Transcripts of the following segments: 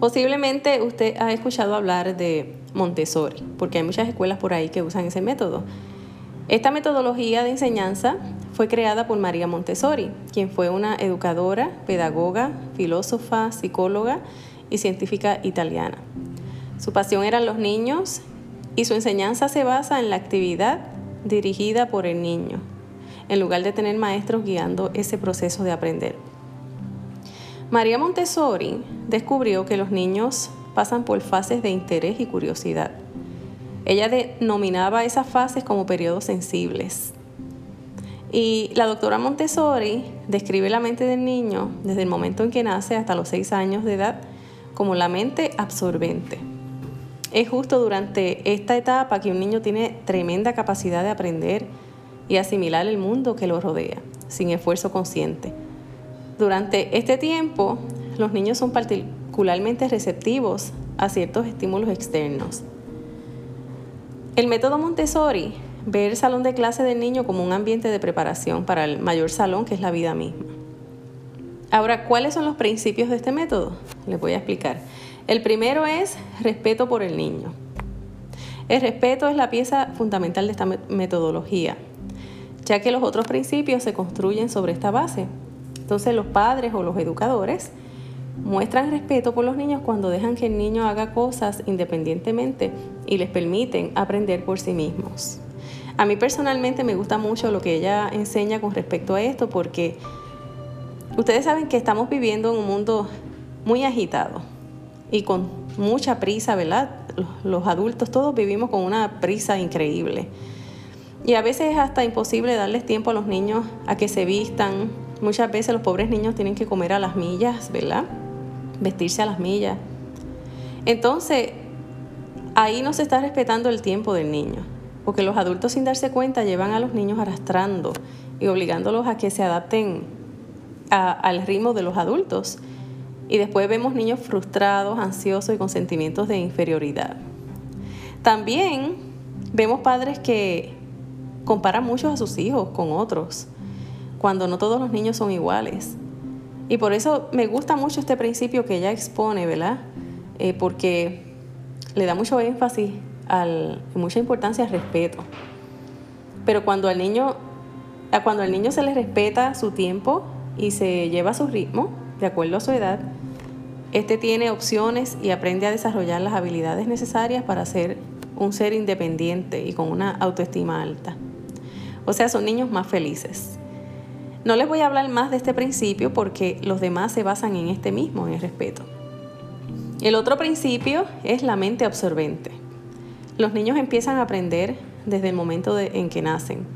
Posiblemente usted ha escuchado hablar de Montessori, porque hay muchas escuelas por ahí que usan ese método. Esta metodología de enseñanza fue creada por María Montessori, quien fue una educadora, pedagoga, filósofa, psicóloga y científica italiana. Su pasión eran los niños y su enseñanza se basa en la actividad dirigida por el niño, en lugar de tener maestros guiando ese proceso de aprender. María Montessori descubrió que los niños pasan por fases de interés y curiosidad. Ella denominaba esas fases como periodos sensibles. Y la doctora Montessori describe la mente del niño desde el momento en que nace hasta los seis años de edad como la mente absorbente. Es justo durante esta etapa que un niño tiene tremenda capacidad de aprender y asimilar el mundo que lo rodea, sin esfuerzo consciente. Durante este tiempo, los niños son particularmente receptivos a ciertos estímulos externos. El método Montessori ve el salón de clase del niño como un ambiente de preparación para el mayor salón que es la vida misma. Ahora, ¿cuáles son los principios de este método? Les voy a explicar. El primero es respeto por el niño. El respeto es la pieza fundamental de esta metodología, ya que los otros principios se construyen sobre esta base. Entonces los padres o los educadores muestran respeto por los niños cuando dejan que el niño haga cosas independientemente y les permiten aprender por sí mismos. A mí personalmente me gusta mucho lo que ella enseña con respecto a esto porque ustedes saben que estamos viviendo en un mundo muy agitado y con mucha prisa, ¿verdad? Los adultos todos vivimos con una prisa increíble. Y a veces es hasta imposible darles tiempo a los niños a que se vistan, Muchas veces los pobres niños tienen que comer a las millas, ¿verdad? Vestirse a las millas. Entonces, ahí no se está respetando el tiempo del niño, porque los adultos sin darse cuenta llevan a los niños arrastrando y obligándolos a que se adapten al ritmo de los adultos. Y después vemos niños frustrados, ansiosos y con sentimientos de inferioridad. También vemos padres que comparan mucho a sus hijos con otros cuando no todos los niños son iguales. Y por eso me gusta mucho este principio que ella expone, ¿verdad? Eh, porque le da mucho énfasis al, mucha importancia al respeto. Pero cuando al niño, cuando al niño se le respeta su tiempo y se lleva su ritmo, de acuerdo a su edad, este tiene opciones y aprende a desarrollar las habilidades necesarias para ser un ser independiente y con una autoestima alta. O sea, son niños más felices. No les voy a hablar más de este principio porque los demás se basan en este mismo, en el respeto. El otro principio es la mente absorbente. Los niños empiezan a aprender desde el momento en que nacen.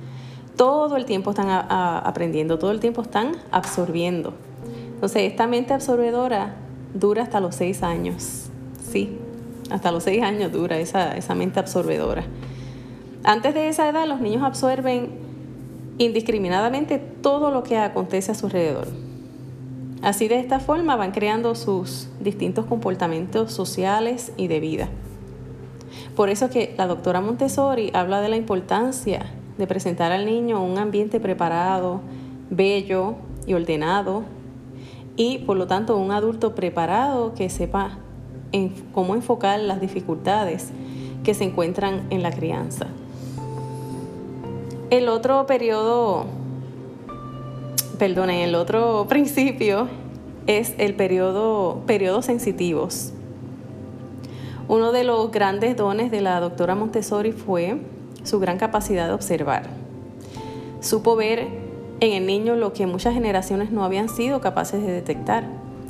Todo el tiempo están aprendiendo, todo el tiempo están absorbiendo. Entonces, esta mente absorbedora dura hasta los seis años. Sí, hasta los seis años dura esa, esa mente absorbedora. Antes de esa edad, los niños absorben indiscriminadamente todo lo que acontece a su alrededor. Así de esta forma van creando sus distintos comportamientos sociales y de vida. Por eso que la doctora Montessori habla de la importancia de presentar al niño un ambiente preparado, bello y ordenado, y por lo tanto un adulto preparado que sepa cómo enfocar las dificultades que se encuentran en la crianza. El otro periodo, perdón, el otro principio es el periodo, periodos sensitivos. Uno de los grandes dones de la doctora Montessori fue su gran capacidad de observar. Supo ver en el niño lo que muchas generaciones no habían sido capaces de detectar,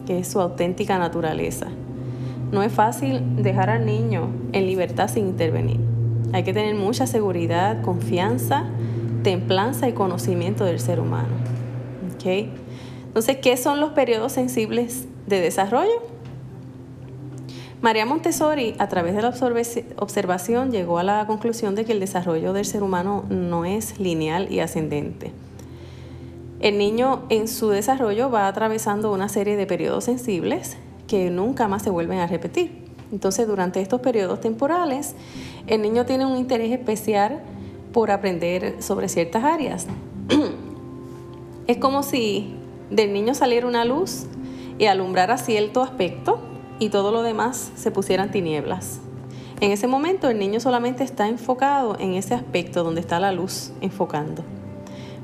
que es su auténtica naturaleza. No es fácil dejar al niño en libertad sin intervenir. Hay que tener mucha seguridad, confianza, templanza y conocimiento del ser humano. Entonces, ¿qué son los periodos sensibles de desarrollo? María Montessori, a través de la observación, llegó a la conclusión de que el desarrollo del ser humano no es lineal y ascendente. El niño en su desarrollo va atravesando una serie de periodos sensibles que nunca más se vuelven a repetir. Entonces, durante estos periodos temporales, el niño tiene un interés especial por aprender sobre ciertas áreas. es como si del niño saliera una luz y alumbrara cierto aspecto y todo lo demás se pusieran tinieblas. En ese momento el niño solamente está enfocado en ese aspecto donde está la luz enfocando.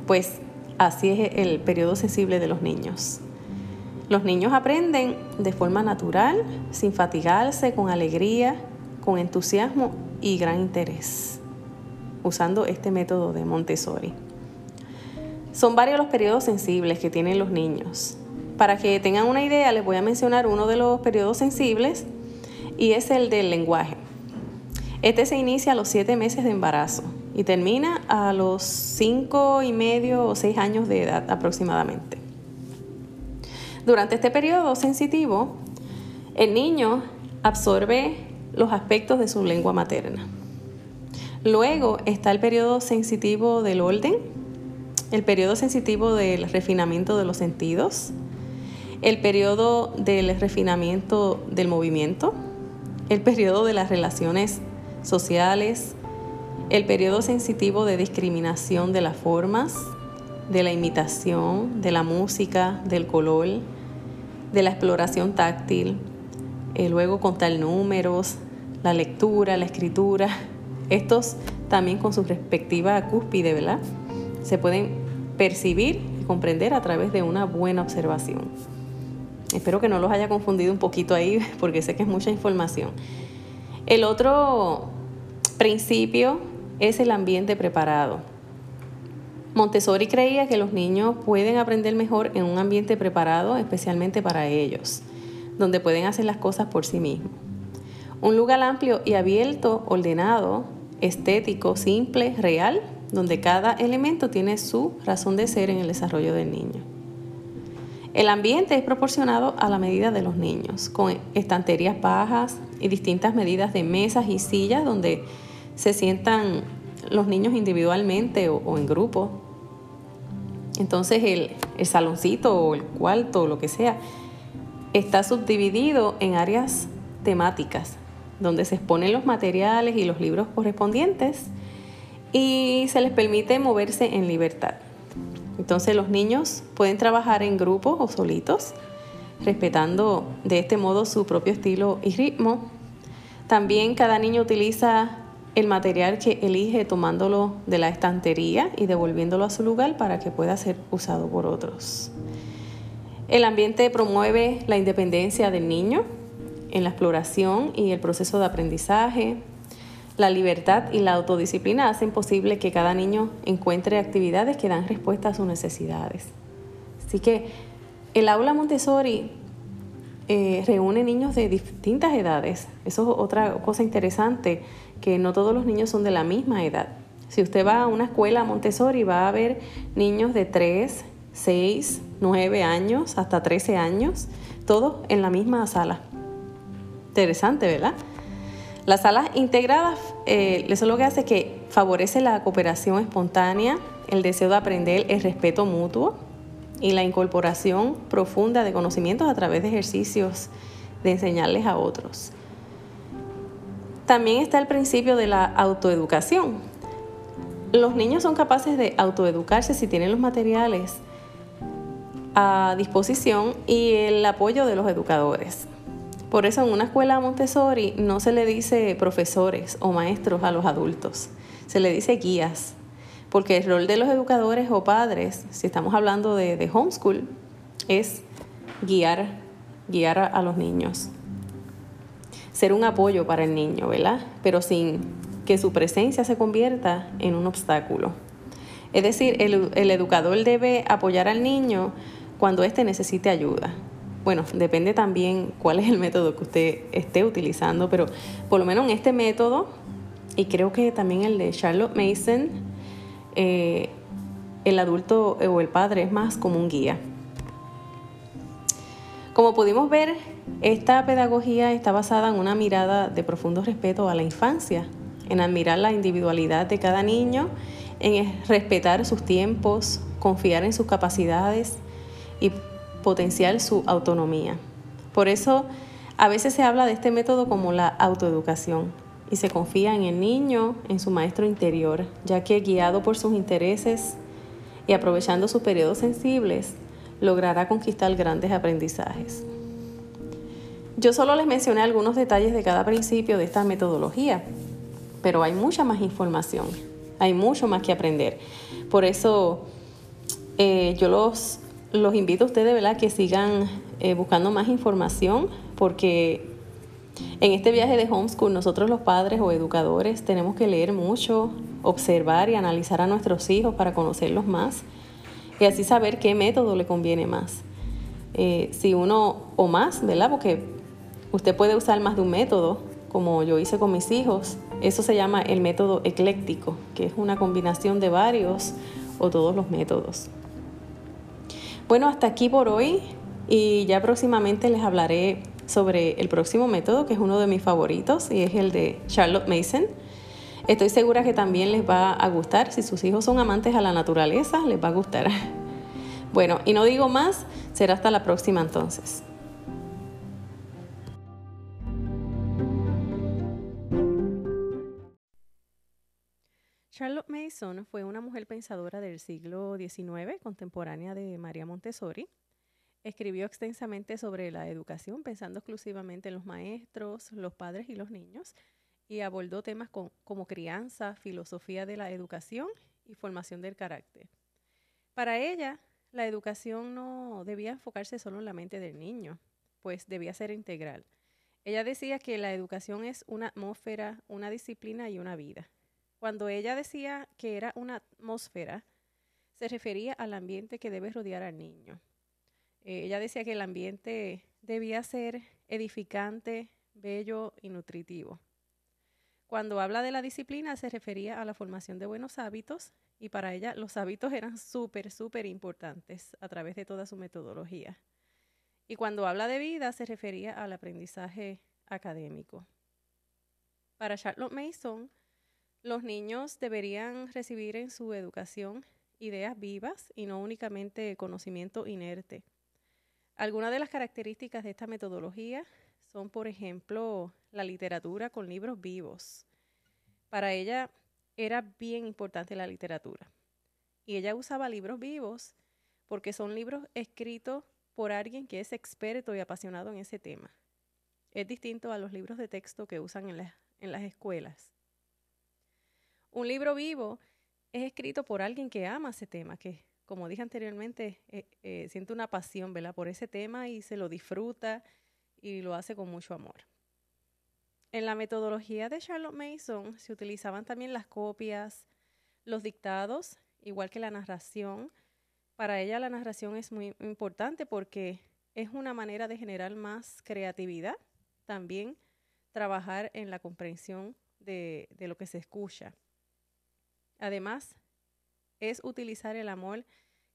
Pues así es el periodo sensible de los niños. Los niños aprenden de forma natural, sin fatigarse, con alegría, con entusiasmo y gran interés, usando este método de Montessori. Son varios los periodos sensibles que tienen los niños. Para que tengan una idea, les voy a mencionar uno de los periodos sensibles y es el del lenguaje. Este se inicia a los siete meses de embarazo y termina a los cinco y medio o seis años de edad aproximadamente. Durante este periodo sensitivo, el niño absorbe los aspectos de su lengua materna. Luego está el periodo sensitivo del orden, el periodo sensitivo del refinamiento de los sentidos, el periodo del refinamiento del movimiento, el periodo de las relaciones sociales, el periodo sensitivo de discriminación de las formas, de la imitación, de la música, del color, de la exploración táctil, eh, luego contar números, la lectura, la escritura, estos también con su respectiva cúspide, ¿verdad? Se pueden percibir y comprender a través de una buena observación. Espero que no los haya confundido un poquito ahí porque sé que es mucha información. El otro principio es el ambiente preparado. Montessori creía que los niños pueden aprender mejor en un ambiente preparado, especialmente para ellos, donde pueden hacer las cosas por sí mismos. Un lugar amplio y abierto, ordenado, estético, simple, real, donde cada elemento tiene su razón de ser en el desarrollo del niño. El ambiente es proporcionado a la medida de los niños, con estanterías bajas y distintas medidas de mesas y sillas donde se sientan los niños individualmente o, en grupo. Entonces el, el saloncito o el cuarto o lo que sea está subdividido en áreas temáticas donde se exponen los materiales y los libros correspondientes y se les permite moverse en libertad. Entonces los niños pueden trabajar en grupos o solitos, respetando de este modo su propio estilo y ritmo. También cada niño utiliza el material que elige tomándolo de la estantería y devolviéndolo a su lugar para que pueda ser usado por otros. El ambiente promueve la independencia del niño en la exploración y el proceso de aprendizaje, la libertad y la autodisciplina hacen posible que cada niño encuentre actividades que dan respuesta a sus necesidades. Así que el aula Montessori eh, reúne niños de distintas edades. Eso es otra cosa interesante, que no todos los niños son de la misma edad. Si usted va a una escuela Montessori, va a ver niños de 3, 6, 9 años, hasta 13 años, todos en la misma sala. Interesante, ¿verdad? Las salas integradas, eh, eso lo que hace es que favorece la cooperación espontánea, el deseo de aprender, el respeto mutuo y la incorporación profunda de conocimientos a través de ejercicios de enseñarles a otros. También está el principio de la autoeducación. Los niños son capaces de autoeducarse si tienen los materiales a disposición y el apoyo de los educadores. Por eso en una escuela Montessori no se le dice profesores o maestros a los adultos, se le dice guías, porque el rol de los educadores o padres, si estamos hablando de, homeschool, es guiar, guiar a, los niños. Ser un apoyo para el niño, ¿verdad? Pero sin que su presencia se convierta en un obstáculo. Es decir, el, el educador debe apoyar al niño cuando éste necesite ayuda, bueno, depende también cuál es el método que usted esté utilizando, pero por lo menos en este método, y creo que también el de Charlotte Mason, eh, el adulto o el padre es más como un guía. Como pudimos ver, esta pedagogía está basada en una mirada de profundo respeto a la infancia, en admirar la individualidad de cada niño, en respetar sus tiempos, confiar en sus capacidades y potenciar su autonomía. Por eso a veces se habla de este método como la autoeducación y se confía en el niño, en su maestro interior, ya que guiado por sus intereses y aprovechando sus periodos sensibles, logrará conquistar grandes aprendizajes. Yo solo les mencioné algunos detalles de cada principio de esta metodología, pero hay mucha más información, hay mucho más que aprender. Por eso eh, yo los, los invito a ustedes ¿verdad? que sigan eh, buscando más información, porque en este viaje de homeschool nosotros los padres o educadores tenemos que leer mucho, observar y analizar a nuestros hijos para conocerlos más y así saber qué método le conviene más. Eh, si uno o más, ¿verdad? Porque usted puede usar más de un método, como yo hice con mis hijos. Eso se llama el método ecléctico, que es una combinación de varios o todos los métodos. Bueno, hasta aquí por hoy y ya próximamente les hablaré sobre el próximo método, que es uno de mis favoritos y es el de Charlotte Mason. Estoy segura que también les va a gustar. Si sus hijos son amantes a la naturaleza, les va a gustar. Bueno, y no digo más, será hasta la próxima entonces. Fue una mujer pensadora del siglo XIX, contemporánea de María Montessori. Escribió extensamente sobre la educación, pensando exclusivamente en los maestros, los padres y los niños, y abordó temas como crianza, filosofía de la educación y formación del carácter. Para ella, la educación no debía enfocarse solo en la mente del niño, pues debía ser integral. Ella decía que la educación es una atmósfera, una disciplina y una vida. Cuando ella decía que era una atmósfera, se refería al ambiente que debe rodear al niño. Eh, ella decía que el ambiente debía ser edificante, bello y nutritivo. Cuando habla de la disciplina se refería a la formación de buenos hábitos y para ella los hábitos eran súper, súper importantes a través de toda su metodología. Y cuando habla de vida se refería al aprendizaje académico. Para Charlotte Mason, los niños deberían recibir en su educación ideas vivas y no únicamente conocimiento inerte. Algunas de las características de esta metodología son, por ejemplo, la literatura con libros vivos. Para ella era bien importante la literatura. Y ella usaba libros vivos porque son libros escritos por alguien que es experto y apasionado en ese tema. Es distinto a los libros de texto que usan en, en las escuelas. Un libro vivo es escrito por alguien que ama ese tema, que, como dije anteriormente, eh, eh, siente una pasión ¿verdad? por ese tema y se lo disfruta y lo hace con mucho amor. En la metodología de Charlotte Mason se utilizaban también las copias, los dictados, igual que la narración. Para ella la narración es muy importante porque es una manera de generar más creatividad, también trabajar en la comprensión de lo que se escucha. Además, es utilizar el amor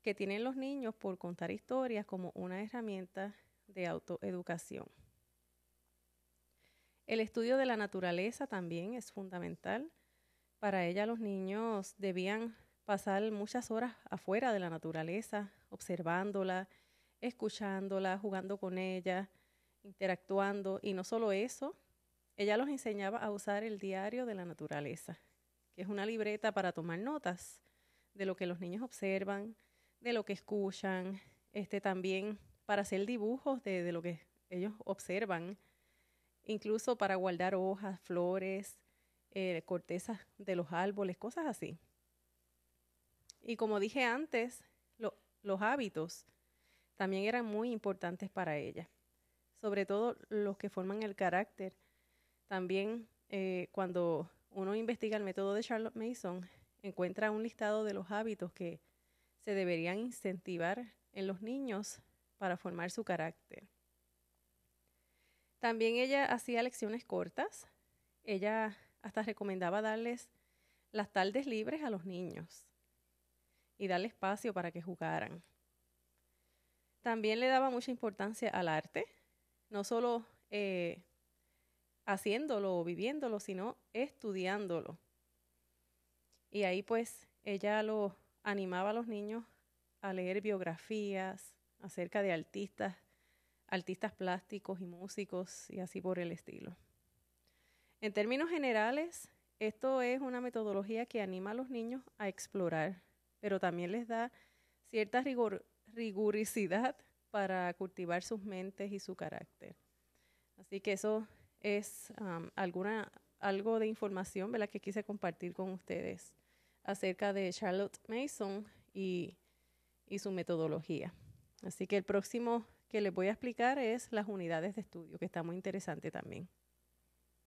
que tienen los niños por contar historias como una herramienta de autoeducación. El estudio de la naturaleza también es fundamental. Para ella los niños debían pasar muchas horas afuera de la naturaleza, observándola, escuchándola, jugando con ella, interactuando. Y no solo eso, ella los enseñaba a usar el diario de la naturaleza que es una libreta para tomar notas de lo que los niños observan, de lo que escuchan, este, también para hacer dibujos de, de lo que ellos observan, incluso para guardar hojas, flores, eh, cortezas de los árboles, cosas así. Y como dije antes, los hábitos también eran muy importantes para ella, sobre todo los que forman el carácter. También eh, cuando uno investiga el método de Charlotte Mason, encuentra un listado de los hábitos que se deberían incentivar en los niños para formar su carácter. También ella hacía lecciones cortas. Ella hasta recomendaba darles las tardes libres a los niños y darle espacio para que jugaran. También le daba mucha importancia al arte, no solo eh, haciéndolo o viviéndolo, sino estudiándolo. Y ahí pues ella lo animaba a los niños a leer biografías acerca de artistas, artistas plásticos y músicos y así por el estilo. En términos generales, esto es una metodología que anima a los niños a explorar, pero también les da cierta rigor, para cultivar sus mentes y su carácter. Así que eso es alguna, algo de información ¿verdad? que quise compartir con ustedes acerca de Charlotte Mason y, y su metodología. Así que el próximo que les voy a explicar es las unidades de estudio, que está muy interesante también.